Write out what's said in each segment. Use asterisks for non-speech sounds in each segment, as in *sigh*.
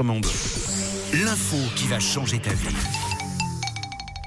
L'info qui va changer ta vie.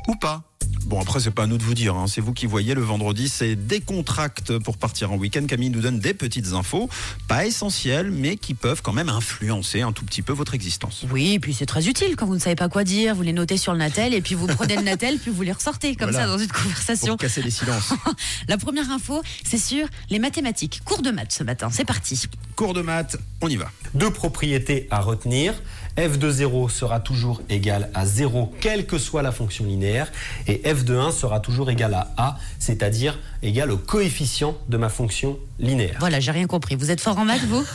Ou pas Bon, après, c'est pas à nous de vous dire. hein. C'est vous qui voyez. Le vendredi, c'est décontracte pour partir en week-end. Camille nous donne des petites infos, pas essentielles, mais qui peuvent quand même influencer un tout petit peu votre existence. Oui, et puis c'est très utile quand vous ne savez pas quoi dire, vous les notez sur le Natel et puis vous prenez le Natel puis vous les ressortez comme Voilà. ça dans une conversation. Pour casser les silences. *laughs* La première info, c'est sur les mathématiques. Cours de maths ce matin, c'est parti. Cours de maths, on y va. Deux propriétés à retenir. f de 0 sera toujours égal à 0, quelle que soit la fonction linéaire. Et f de 1 sera toujours égal à a, c'est-à-dire égal au coefficient de ma fonction linéaire. Voilà, j'ai rien compris. Vous êtes fort en maths, vous? *laughs*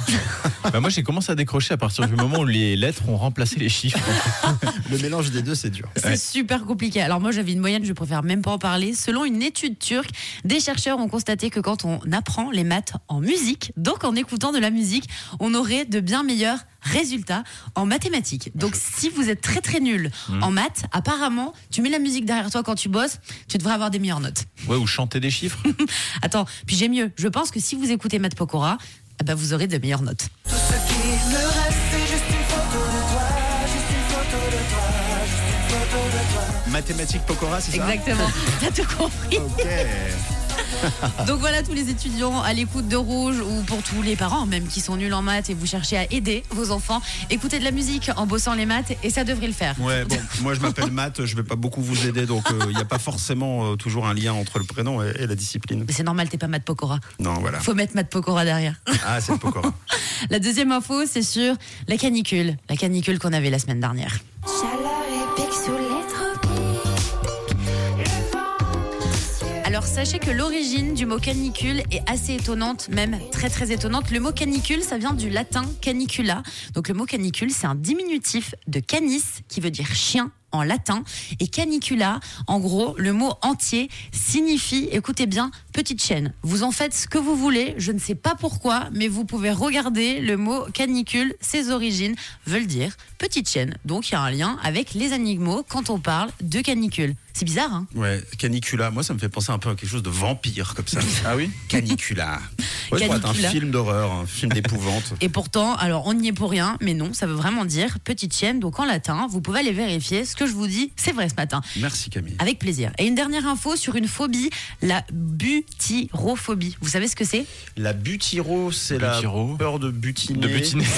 Bah, moi, j'ai commencé à décrocher à partir du moment où les lettres ont remplacé les chiffres. *laughs* Le mélange des deux, c'est dur. C'est super compliqué. Alors moi j'avais une moyenne, je préfère même pas en parler. Selon une étude turque, des chercheurs ont constaté que quand on apprend les maths en musique, donc en écoutant de la musique, on aurait de bien meilleurs résultats en mathématiques. Donc si vous êtes très très nul en maths, apparemment, tu mets la musique derrière toi quand tu bosses, tu devrais avoir des meilleures notes. Ouais, ou chanter des chiffres. *laughs* Attends, puis j'ai mieux. Je pense que si vous écoutez Matt Pokora, eh ben vous aurez de meilleures notes. Tout ce qui me reste, c'est juste une photo de toi, juste une photo de toi, juste une photo de toi. Mathématiques Pokora, c'est ça? Exactement. *laughs* T'as tout compris. *laughs* Donc voilà tous les étudiants à l'écoute de Rouge ou pour tous les parents même qui sont nuls en maths et vous cherchez à aider vos enfants, écoutez de la musique en bossant les maths et ça devrait le faire. Ouais, bon, moi je m'appelle *laughs* Matt, je vais pas beaucoup vous aider, donc il n'y a pas forcément euh, toujours un lien entre le prénom et, et la discipline. Mais c'est normal, t'es pas Matt Pokora. Non, voilà. Faut mettre Matt Pokora derrière. Ah, c'est le Pokora. *laughs* La deuxième info, c'est sur la canicule. La canicule qu'on avait la semaine dernière. Chaleur et Alors sachez que l'origine du mot canicule est assez étonnante, même très très étonnante. Le mot canicule, ça vient du latin canicula. Donc le mot canicule, c'est un diminutif de canis qui veut dire chien en latin. Et canicula, en gros, le mot entier signifie, écoutez bien, petite chaîne. Vous en faites ce que vous voulez, je ne sais pas pourquoi, mais vous pouvez regarder le mot canicule, ses origines veulent dire petite chaîne. Donc il y a un lien avec les animaux quand on parle de canicule. C'est bizarre, hein? Ouais, Canicula, moi ça me fait penser un peu à quelque chose de vampire comme ça. Ah oui? Canicula. Ouais, être un Canicula. film d'horreur, un film *laughs* d'épouvante. Et pourtant, alors on n'y est pour rien, mais non, ça veut vraiment dire petite chienne. Donc en latin, vous pouvez aller vérifier. Ce que je vous dis, c'est vrai ce matin. Merci Camille. Avec plaisir. Et une dernière info sur une phobie, la butyrophobie. Vous savez ce que c'est? La butyro, c'est la peur de butiner. De butiner. *laughs*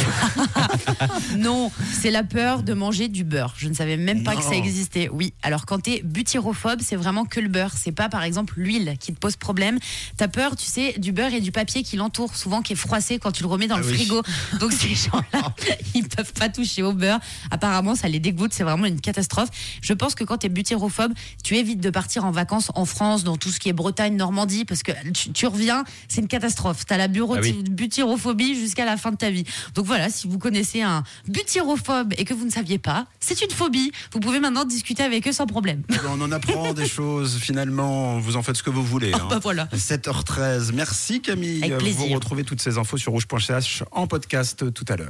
Non, c'est la peur de manger du beurre. Je ne savais même pas que ça existait. Oui, alors quand t'es butyrophobe, c'est vraiment que le beurre. C'est pas par exemple l'huile qui te pose problème. T'as peur, tu sais, du beurre et du papier qui l'entoure, souvent qui est froissé quand tu le remets dans Ah le oui. frigo. *laughs* Donc ces gens-là, *laughs* ils peuvent pas toucher au beurre. Apparemment, ça les dégoûte. C'est vraiment une catastrophe. Je pense que quand t'es butyrophobe, tu évites de partir en vacances en France, dans tout ce qui est Bretagne, Normandie, parce que tu, tu reviens, c'est une catastrophe. T'as la bureau Ah oui. butyrophobie jusqu'à la fin de ta vie. Donc voilà, si vous connaissez un butyrophobe et que vous ne saviez pas, c'est une phobie. Vous pouvez maintenant discuter avec eux sans problème. On en apprend des *laughs* choses finalement, vous en faites ce que vous voulez. hein. bah voilà. 7h13, merci Camille. Avec plaisir. Vous retrouvez toutes ces infos sur rouge.ch en podcast tout à l'heure.